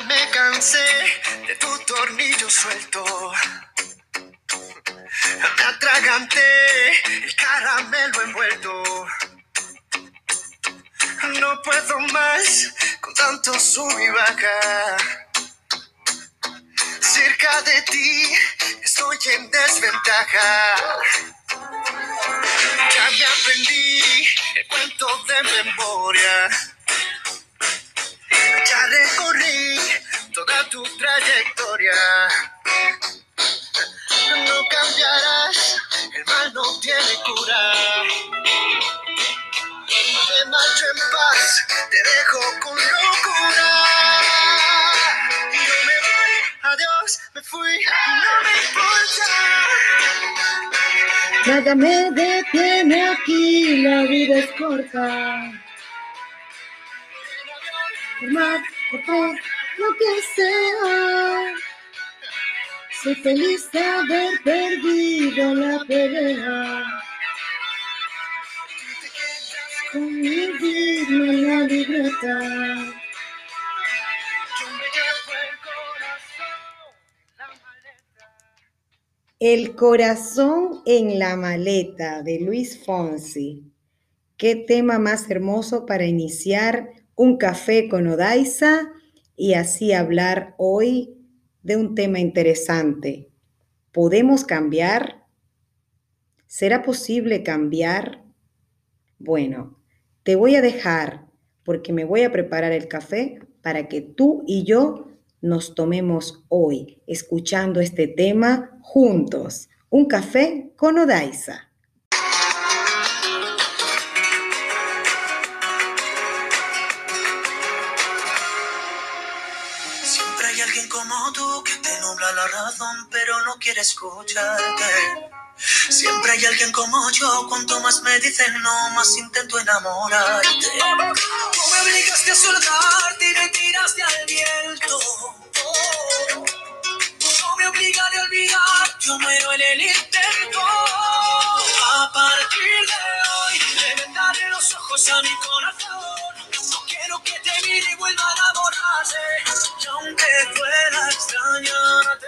Me cansé de tu tornillo suelto. Me atraganté el caramelo envuelto. No puedo más con tanto sub y baja. Cerca de ti estoy en desventaja. Ya me aprendí el cuento de memoria. Recorrí toda tu trayectoria. No cambiarás, el mal no tiene cura. Te marcho en paz, te dejo con locura. Y yo me voy, adiós, me fui, no me importa. Nada me detiene aquí, la vida es corta. Más, por lo que sea. Soy feliz de haber perdido la pelea. Con mi ritmo en la libreta. El corazón en la maleta de Luis Fonsi. Qué tema más hermoso para iniciar un café con Odaiza y así hablar hoy de un tema interesante. ¿Podemos cambiar? ¿Será posible cambiar? Bueno, te voy a dejar porque me voy a preparar el café para que tú y yo nos tomemos hoy escuchando este tema juntos. Un café con Odaiza. Quiere escucharte. Siempre hay alguien como yo, cuanto más me dicen no, más intento enamorarte. Tú me obligaste a soltarte y me tiraste al viento. No me obligaré a olvidar, yo muero en el intento. A partir de hoy, le vendaré los ojos a mi corazón. No quiero que te mire y vuelva a enamorarse. Y aunque pueda extrañarte,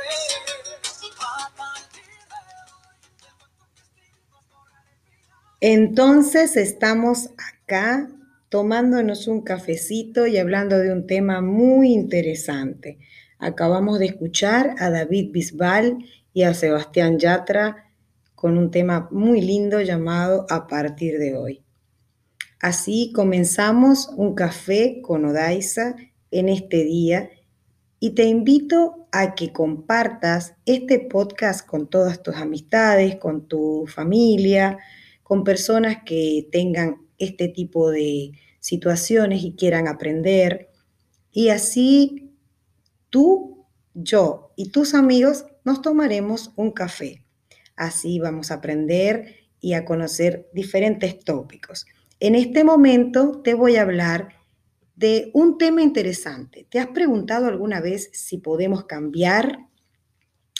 Entonces estamos acá tomándonos un cafecito y hablando de un tema muy interesante. Acabamos de escuchar a David Bisbal y a Sebastián Yatra con un tema muy lindo llamado A partir de hoy. Así comenzamos un café con Odaiza en este día y te invito a que compartas este podcast con todas tus amistades, con tu familia, con personas que tengan este tipo de situaciones y quieran aprender. Y así tú, yo y tus amigos nos tomaremos un café. Así vamos a aprender y a conocer diferentes tópicos. En este momento te voy a hablar de un tema interesante. ¿Te has preguntado alguna vez si podemos cambiar?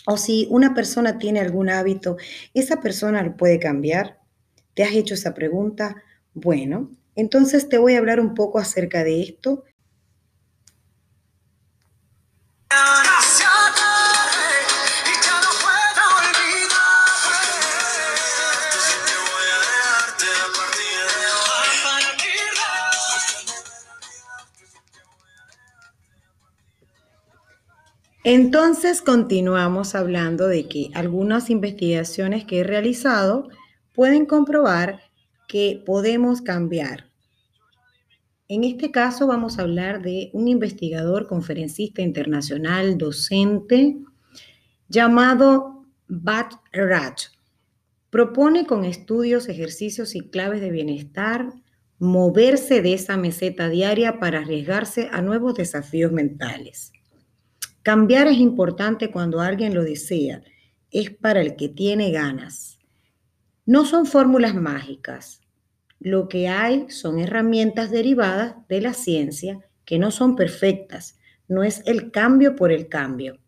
O si una persona tiene algún hábito, ¿esa persona lo puede cambiar? ¿Te has hecho esa pregunta? Bueno, entonces te voy a hablar un poco acerca de esto. Entonces continuamos hablando de que algunas investigaciones que he realizado pueden comprobar que podemos cambiar. En este caso vamos a hablar de un investigador, conferencista internacional, docente, llamado Bat Raj. Propone con estudios, ejercicios y claves de bienestar moverse de esa meseta diaria para arriesgarse a nuevos desafíos mentales. Cambiar es importante cuando alguien lo desea, es para el que tiene ganas. No son fórmulas mágicas. Lo que hay son herramientas derivadas de la ciencia que no son perfectas. No es el cambio por el cambio.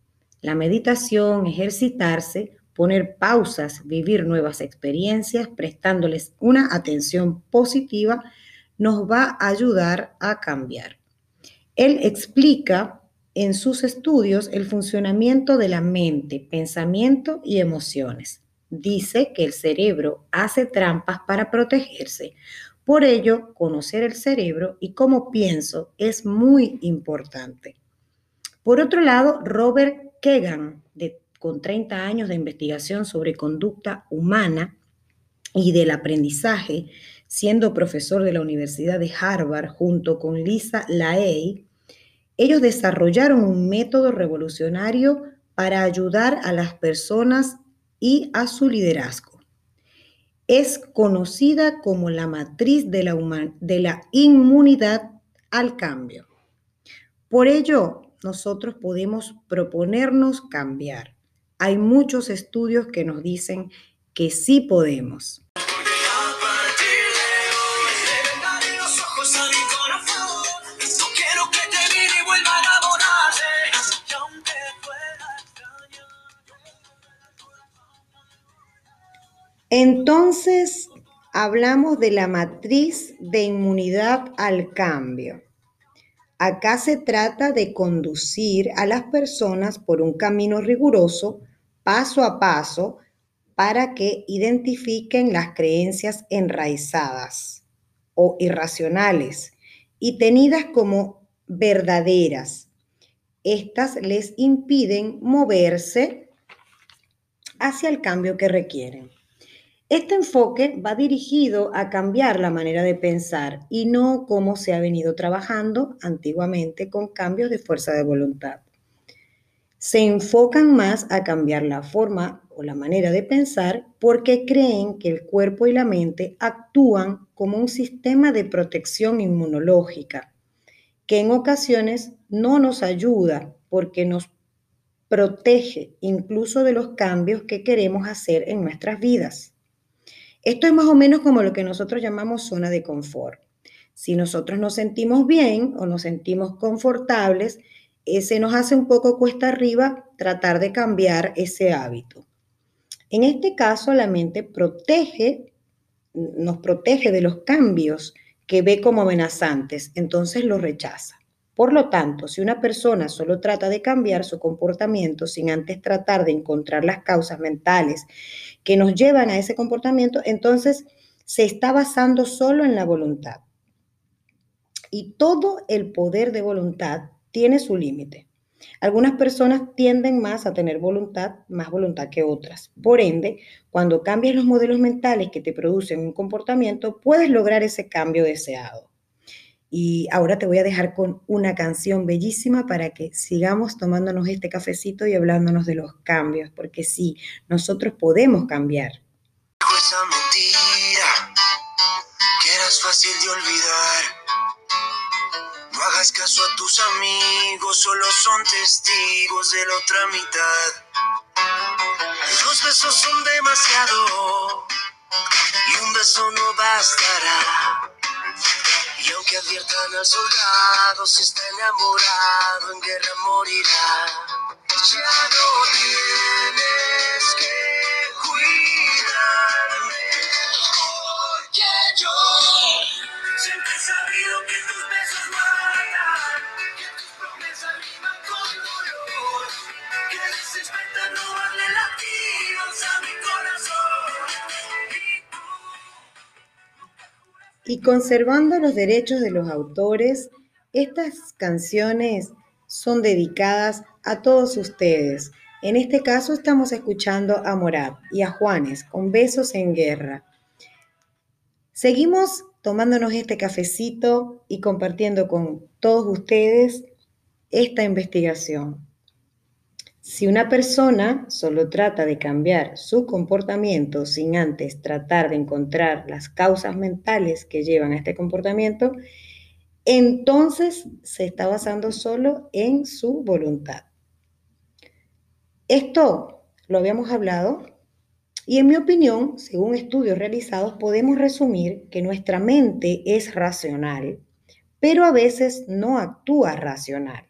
La meditación, ejercitarse, poner pausas, vivir nuevas experiencias, prestándoles una atención positiva, nos va a ayudar a cambiar. Él explica en sus estudios el funcionamiento de la mente, pensamiento y emociones. Dice que el cerebro hace trampas para protegerse. Por ello, conocer el cerebro y cómo pienso es muy importante. Por otro lado, Robert Kegan, con 30 años de investigación sobre conducta humana y del aprendizaje, siendo profesor de la Universidad de Harvard junto con Lisa Laey, ellos desarrollaron un método revolucionario para ayudar a las personas y a su liderazgo. Es conocida como la matriz de la, de la inmunidad al cambio. Por ello, nosotros podemos proponernos cambiar. Hay muchos estudios que nos dicen que sí podemos. Entonces, hablamos de la matriz de inmunidad al cambio. Acá se trata de conducir a las personas por un camino riguroso, paso a paso, para que identifiquen las creencias enraizadas o irracionales y tenidas como verdaderas. Estas les impiden moverse hacia el cambio que requieren. Este enfoque va dirigido a cambiar la manera de pensar y no como se ha venido trabajando antiguamente con cambios de fuerza de voluntad. Se enfocan más a cambiar la forma o la manera de pensar porque creen que el cuerpo y la mente actúan como un sistema de protección inmunológica, que en ocasiones no nos ayuda porque nos protege incluso de los cambios que queremos hacer en nuestras vidas. Esto es más o menos como lo que nosotros llamamos zona de confort. Si nosotros nos sentimos bien o nos sentimos confortables, se nos hace un poco cuesta arriba tratar de cambiar ese hábito. En este caso, la mente protege, nos protege de los cambios que ve como amenazantes, entonces los rechaza. Por lo tanto, si una persona solo trata de cambiar su comportamiento sin antes tratar de encontrar las causas mentales que nos llevan a ese comportamiento, entonces se está basando solo en la voluntad. Y todo el poder de voluntad tiene su límite. Algunas personas tienden más a tener voluntad, más voluntad que otras. Por ende, cuando cambias los modelos mentales que te producen un comportamiento, puedes lograr ese cambio deseado. Y ahora te voy a dejar con una canción bellísima para que sigamos tomándonos este cafecito y hablándonos de los cambios, porque sí, nosotros podemos cambiar. Esa mentira que eras fácil de olvidar. No hagas caso a tus amigos, solo son testigos de la otra mitad. Los besos son demasiado y un beso no bastará. Y aunque adviertan al soldado, si está enamorado, en guerra morirá. Ya no tienes Y conservando los derechos de los autores, estas canciones son dedicadas a todos ustedes. En este caso estamos escuchando a Morat y a Juanes con Besos en Guerra. Seguimos tomándonos este cafecito y compartiendo con todos ustedes esta investigación. Si una persona solo trata de cambiar su comportamiento sin antes tratar de encontrar las causas mentales que llevan a este comportamiento, entonces se está basando solo en su voluntad. Esto lo habíamos hablado y en mi opinión, según estudios realizados, podemos resumir que nuestra mente es racional, pero a veces no actúa racional.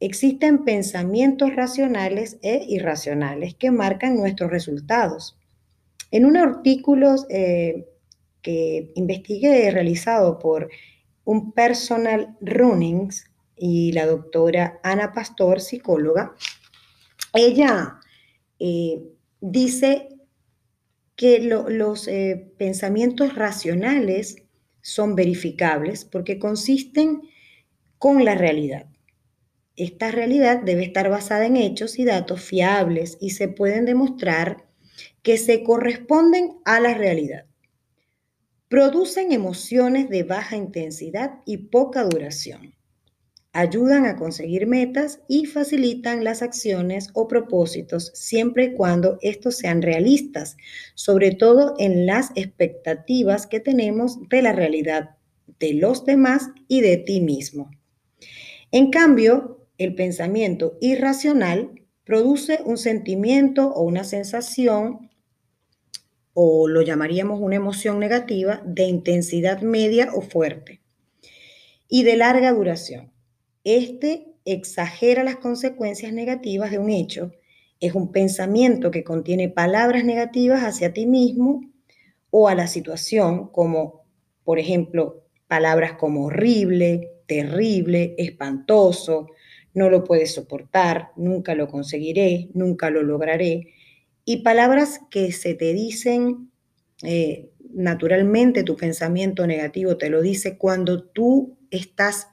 Existen pensamientos racionales e irracionales que marcan nuestros resultados. En un artículo eh, que investigué realizado por un personal runnings y la doctora Ana Pastor, psicóloga, ella eh, dice que los eh, pensamientos racionales son verificables porque consisten con la realidad. Esta realidad debe estar basada en hechos y datos fiables y se pueden demostrar que se corresponden a la realidad. Producen emociones de baja intensidad y poca duración ayudan a conseguir metas y facilitan las acciones o propósitos siempre y cuando estos sean realistas, sobre todo en las expectativas que tenemos de la realidad de los demás y de ti mismo. En cambio, el pensamiento irracional produce un sentimiento o una sensación o lo llamaríamos una emoción negativa de intensidad media o fuerte y de larga duración. Este exagera las consecuencias negativas de un hecho. Es un pensamiento que contiene palabras negativas hacia ti mismo o a la situación, como por ejemplo palabras como horrible, terrible, espantoso, no lo puedes soportar, nunca lo conseguiré, nunca lo lograré. Y palabras que se te dicen eh, naturalmente, tu pensamiento negativo te lo dice cuando tú estás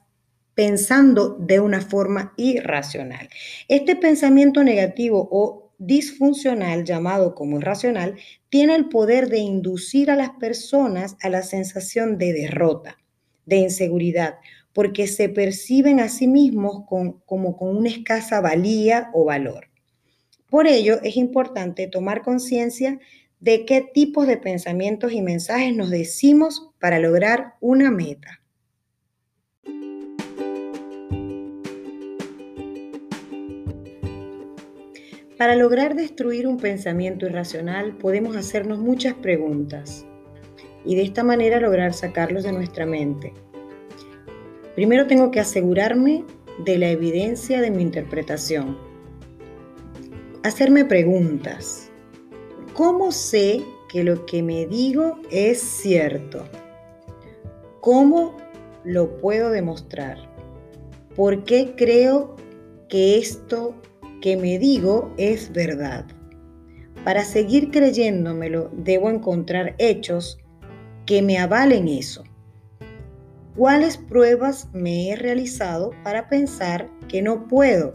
pensando de una forma irracional. Este pensamiento negativo o disfuncional, llamado como irracional, tiene el poder de inducir a las personas a la sensación de derrota, de inseguridad, porque se perciben a sí mismos como con una escasa valía o valor. Por ello, es importante tomar conciencia de qué tipos de pensamientos y mensajes nos decimos para lograr una meta. Para lograr destruir un pensamiento irracional podemos hacernos muchas preguntas y de esta manera lograr sacarlos de nuestra mente. Primero tengo que asegurarme de la evidencia de mi interpretación. Hacerme preguntas. ¿Cómo sé que lo que me digo es cierto? ¿Cómo lo puedo demostrar? ¿Por qué creo que esto que me digo es verdad. Para seguir creyéndomelo, debo encontrar hechos que me avalen eso. ¿Cuáles pruebas me he realizado para pensar que no puedo?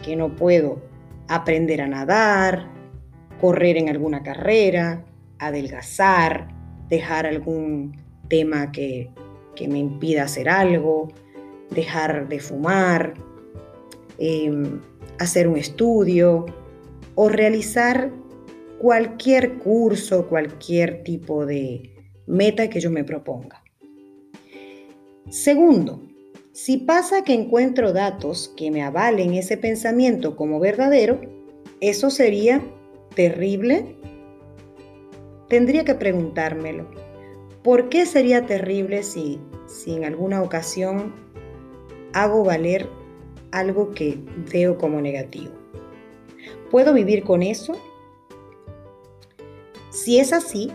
Que no puedo aprender a nadar, correr en alguna carrera, adelgazar, dejar algún tema que, que me impida hacer algo, dejar de fumar, em, hacer un estudio o realizar cualquier curso, cualquier tipo de meta que yo me proponga. Segundo, si pasa que encuentro datos que me avalen ese pensamiento como verdadero, eso sería terrible. Tendría que preguntármelo. ¿Por qué sería terrible si, si en alguna ocasión hago valer algo que veo como negativo. ¿Puedo vivir con eso? Si es así,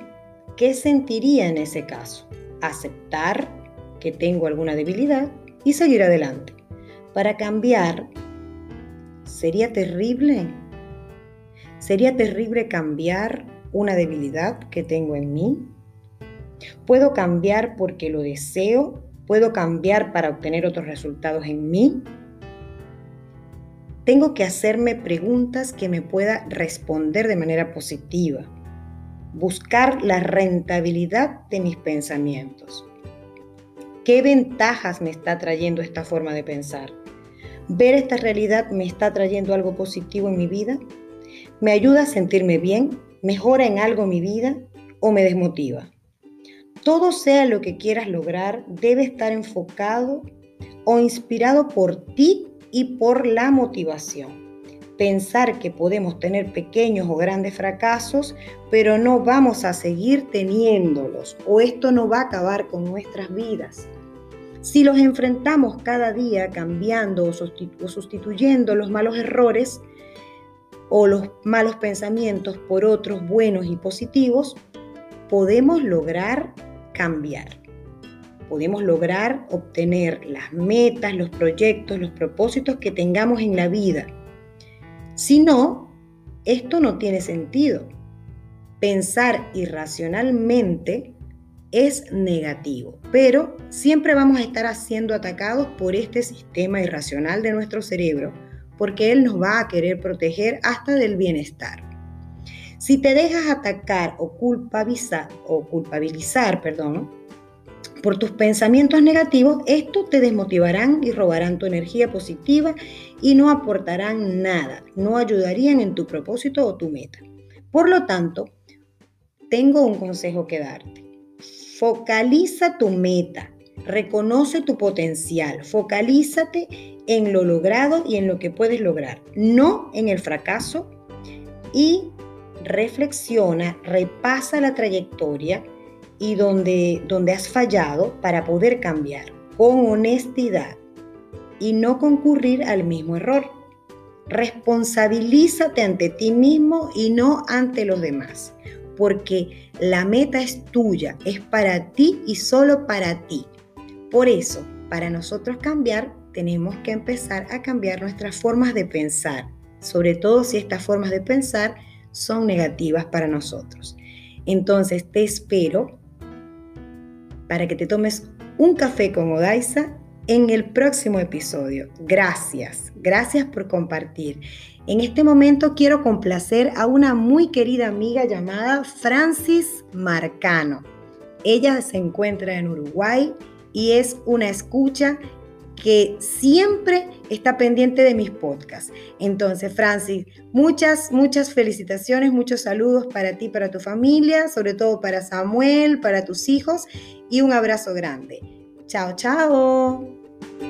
¿qué sentiría en ese caso? Aceptar que tengo alguna debilidad y seguir adelante. Para cambiar, ¿sería terrible? ¿Sería terrible cambiar una debilidad que tengo en mí? ¿Puedo cambiar porque lo deseo? ¿Puedo cambiar para obtener otros resultados en mí? Tengo que hacerme preguntas que me pueda responder de manera positiva. Buscar la rentabilidad de mis pensamientos. ¿Qué ventajas me está trayendo esta forma de pensar? ¿Ver esta realidad me está trayendo algo positivo en mi vida? ¿Me ayuda a sentirme bien? ¿Mejora en algo mi vida? ¿O me desmotiva? Todo sea lo que quieras lograr, debe estar enfocado o inspirado por ti y por la motivación. Pensar que podemos tener pequeños o grandes fracasos, pero no vamos a seguir teniéndolos o esto no va a acabar con nuestras vidas. Si los enfrentamos cada día cambiando o, sustituyendo los malos errores o los malos pensamientos por otros buenos y positivos, podemos lograr cambiar. podemos lograr obtener las metas, los proyectos, los propósitos que tengamos en la vida. Si no, esto no tiene sentido. Pensar irracionalmente es negativo, pero siempre vamos a estar siendo atacados por este sistema irracional de nuestro cerebro, porque él nos va a querer proteger hasta del bienestar. Si te dejas atacar o culpabilizar, o culpabilizar perdón, por tus pensamientos negativos, estos te desmotivarán y robarán tu energía positiva y no aportarán nada, no ayudarían en tu propósito o tu meta. Por lo tanto, tengo un consejo que darte. Focaliza tu meta, reconoce tu potencial, focalízate en lo logrado y en lo que puedes lograr, no en el fracaso. Y reflexiona, repasa la trayectoria y donde, donde has fallado para poder cambiar con honestidad y no concurrir al mismo error. Responsabilízate ante ti mismo y no ante los demás, porque la meta es tuya, es para ti y solo para ti. Por eso, para nosotros cambiar, tenemos que empezar a cambiar nuestras formas de pensar, sobre todo si estas formas de pensar son negativas para nosotros. Entonces, te espero para que te tomes un café con Odaisa en el próximo episodio. Gracias, gracias por compartir. En este momento quiero complacer a una muy querida amiga llamada Francis Marcano. Ella se encuentra en Uruguay y es una escucha que siempre está pendiente de mis podcasts. Entonces, Francis, muchas, muchas felicitaciones, muchos saludos para ti, para tu familia, sobre todo para Samuel, para tus hijos y un abrazo grande. Chao, chao. Thank you.